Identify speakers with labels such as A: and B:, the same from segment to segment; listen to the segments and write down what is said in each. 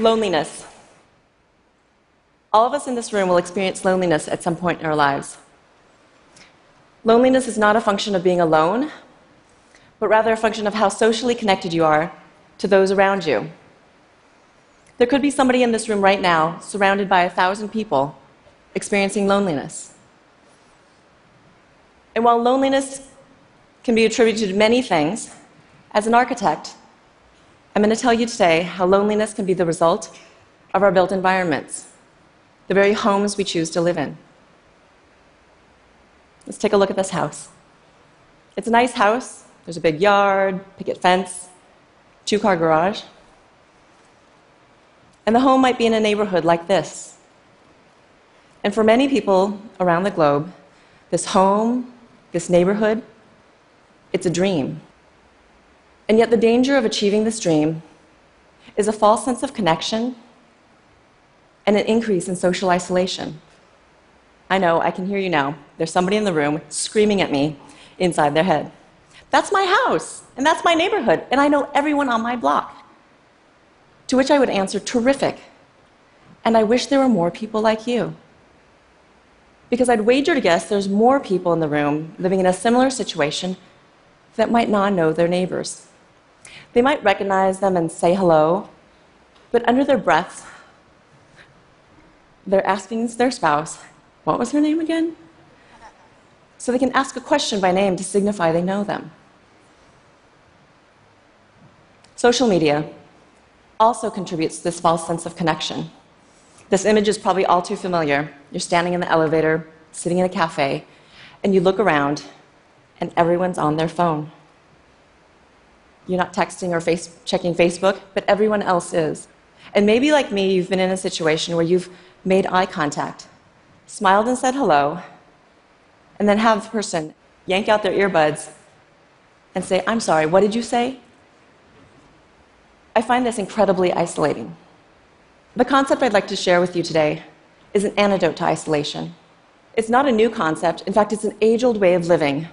A: Loneliness. All of us in this room will experience loneliness at some point in our lives. Loneliness is not a function of being alone, but rather a function of how socially connected you are to those around you. There could be somebody in this room right now, surrounded by a thousand people, experiencing loneliness. And while loneliness can be attributed to many things, as an architect, I'm going to tell you today how loneliness can be the result of our built environments, the very homes we choose to live in. Let's take a look at this house. It's a nice house. There's a big yard, picket fence, two car garage. And the home might be in a neighborhood like this. And for many people around the globe, this home, this neighborhood, it's a dream. And yet, the danger of achieving this dream is a false sense of connection and an increase in social isolation. I know, I can hear you now. There's somebody in the room screaming at me inside their head. That's my house, and that's my neighborhood, and I know everyone on my block. To which I would answer, terrific. And I wish there were more people like you. Because I'd wager to guess there's more people in the room living in a similar situation that might not know their neighbors. They might recognize them and say hello, but under their breath, they're asking their spouse, What was her name again? So they can ask a question by name to signify they know them. Social media also contributes to this false sense of connection. This image is probably all too familiar. You're standing in the elevator, sitting in a cafe, and you look around, and everyone's on their phone. You're not texting or face, checking Facebook, but everyone else is. And maybe, like me, you've been in a situation where you've made eye contact, smiled and said hello, and then have the person yank out their earbuds and say, I'm sorry, what did you say? I find this incredibly isolating. The concept I'd like to share with you today is an antidote to isolation. It's not a new concept, in fact, it's an age old way of living,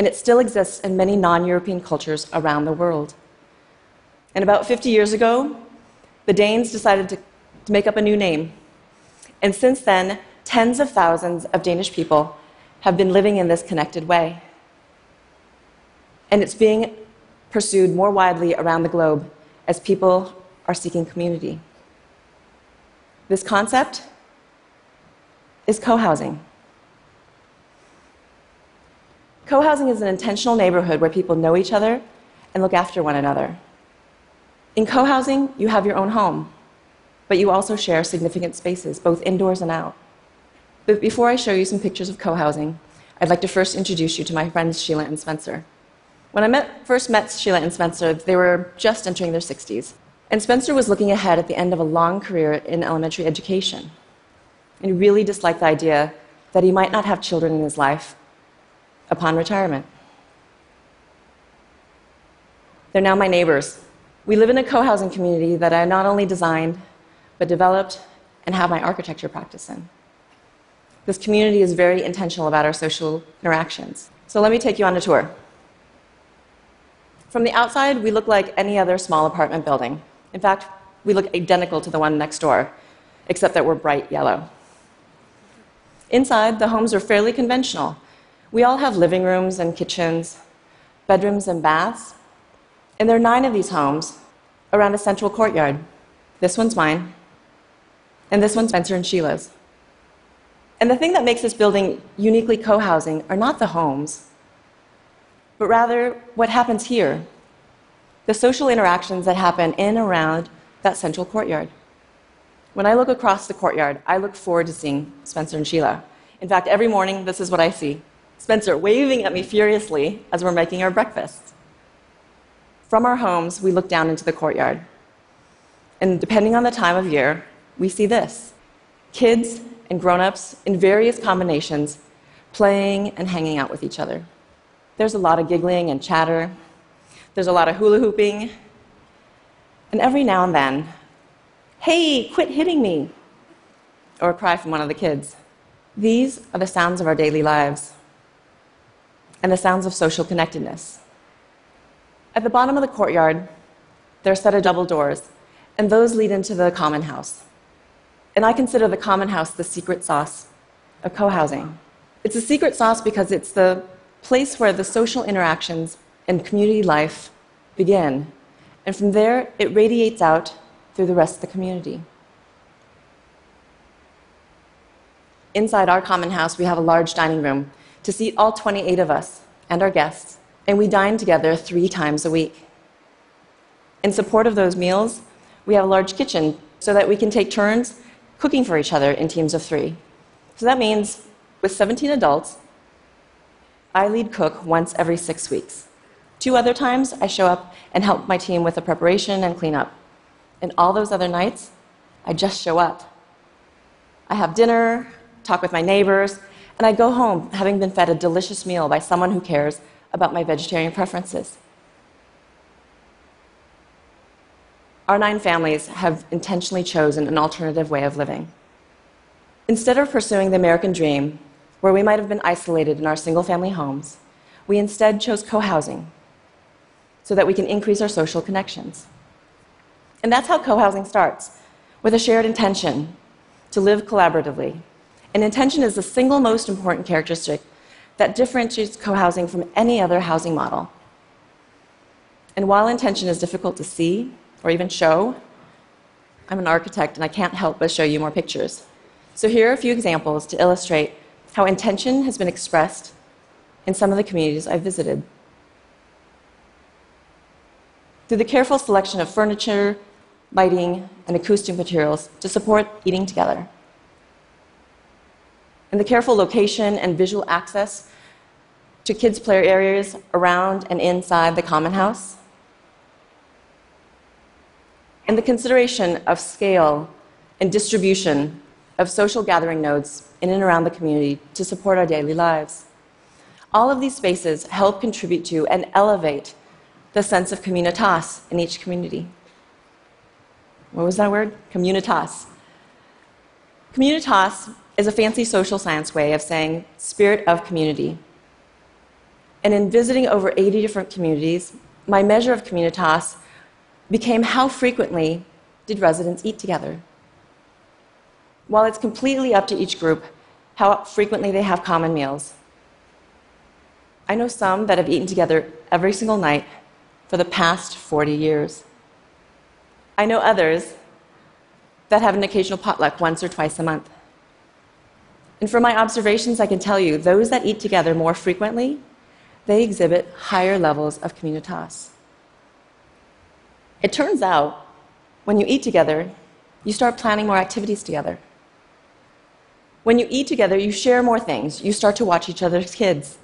A: and it still exists in many non European cultures around the world. And about 50 years ago, the Danes decided to, to make up a new name. And since then, tens of thousands of Danish people have been living in this connected way. And it's being pursued more widely around the globe as people are seeking community. This concept is co housing. Co housing is an intentional neighborhood where people know each other and look after one another. In co housing, you have your own home, but you also share significant spaces, both indoors and out. But before I show you some pictures of co housing, I'd like to first introduce you to my friends Sheila and Spencer. When I met, first met Sheila and Spencer, they were just entering their 60s. And Spencer was looking ahead at the end of a long career in elementary education. And he really disliked the idea that he might not have children in his life upon retirement. They're now my neighbors. We live in a co housing community that I not only designed, but developed and have my architecture practice in. This community is very intentional about our social interactions. So let me take you on a tour. From the outside, we look like any other small apartment building. In fact, we look identical to the one next door, except that we're bright yellow. Inside, the homes are fairly conventional. We all have living rooms and kitchens, bedrooms and baths. And there are nine of these homes around a central courtyard. This one's mine, and this one's Spencer and Sheila's. And the thing that makes this building uniquely co housing are not the homes, but rather what happens here the social interactions that happen in and around that central courtyard. When I look across the courtyard, I look forward to seeing Spencer and Sheila. In fact, every morning, this is what I see Spencer waving at me furiously as we're making our breakfast. From our homes, we look down into the courtyard. And depending on the time of year, we see this kids and grown ups in various combinations playing and hanging out with each other. There's a lot of giggling and chatter. There's a lot of hula hooping. And every now and then, hey, quit hitting me, or a cry from one of the kids. These are the sounds of our daily lives and the sounds of social connectedness. At the bottom of the courtyard, there are a set of double doors, and those lead into the common house. And I consider the common house the secret sauce of co housing. It's a secret sauce because it's the place where the social interactions and community life begin. And from there, it radiates out through the rest of the community. Inside our common house, we have a large dining room to seat all 28 of us and our guests, and we dine together three times a week. In support of those meals, we have a large kitchen so that we can take turns cooking for each other in teams of three. So that means with 17 adults, I lead cook once every six weeks. Two other times, I show up and help my team with the preparation and cleanup. And all those other nights, I just show up. I have dinner, talk with my neighbors, and I go home having been fed a delicious meal by someone who cares about my vegetarian preferences. Our nine families have intentionally chosen an alternative way of living. Instead of pursuing the American dream, where we might have been isolated in our single family homes, we instead chose co housing so that we can increase our social connections. And that's how co housing starts with a shared intention to live collaboratively. And intention is the single most important characteristic that differentiates co housing from any other housing model. And while intention is difficult to see or even show, I'm an architect and I can't help but show you more pictures. So here are a few examples to illustrate how intention has been expressed in some of the communities I've visited. Through the careful selection of furniture, lighting, and acoustic materials to support eating together. And the careful location and visual access to kids' play areas around and inside the common house. And the consideration of scale and distribution of social gathering nodes in and around the community to support our daily lives. All of these spaces help contribute to and elevate the sense of communitas in each community. What was that word? Communitas. Communitas is a fancy social science way of saying spirit of community. And in visiting over 80 different communities, my measure of communitas became how frequently did residents eat together. While it's completely up to each group how frequently they have common meals, I know some that have eaten together every single night for the past 40 years. I know others that have an occasional potluck once or twice a month. And from my observations, I can tell you those that eat together more frequently, they exhibit higher levels of communitas. It turns out when you eat together, you start planning more activities together. When you eat together, you share more things. You start to watch each other's kids.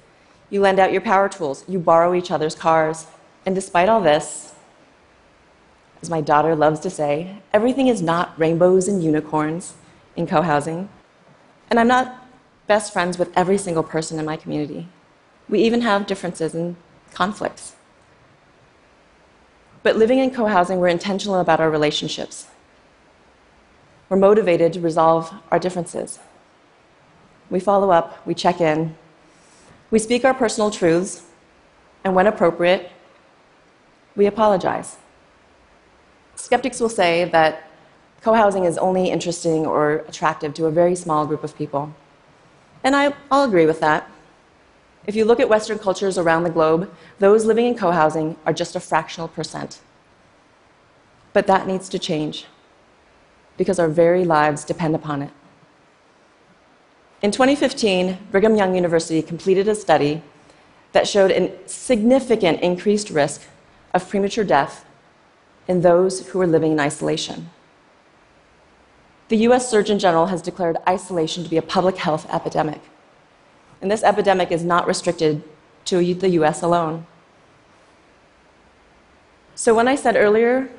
A: You lend out your power tools. You borrow each other's cars. And despite all this, as my daughter loves to say, everything is not rainbows and unicorns in co housing. And I'm not best friends with every single person in my community. We even have differences and conflicts. But living in co housing, we're intentional about our relationships. We're motivated to resolve our differences. We follow up, we check in, we speak our personal truths, and when appropriate, we apologize. Skeptics will say that co housing is only interesting or attractive to a very small group of people. And I, will agree with that. If you look at Western cultures around the globe, those living in co housing are just a fractional percent. But that needs to change because our very lives depend upon it. In 2015, Brigham Young University completed a study that showed a significant increased risk of premature death in those who are living in isolation. The US Surgeon General has declared isolation to be a public health epidemic. And this epidemic is not restricted to the US alone. So, when I said earlier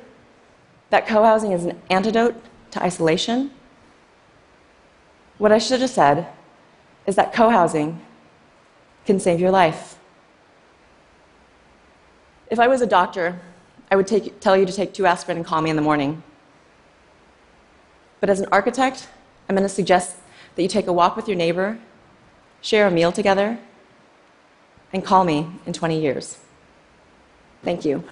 A: that co housing is an antidote to isolation, what I should have said is that co housing can save your life. If I was a doctor, I would take, tell you to take two aspirin and call me in the morning. But as an architect, I'm going to suggest that you take a walk with your neighbor, share a meal together, and call me in 20 years. Thank you.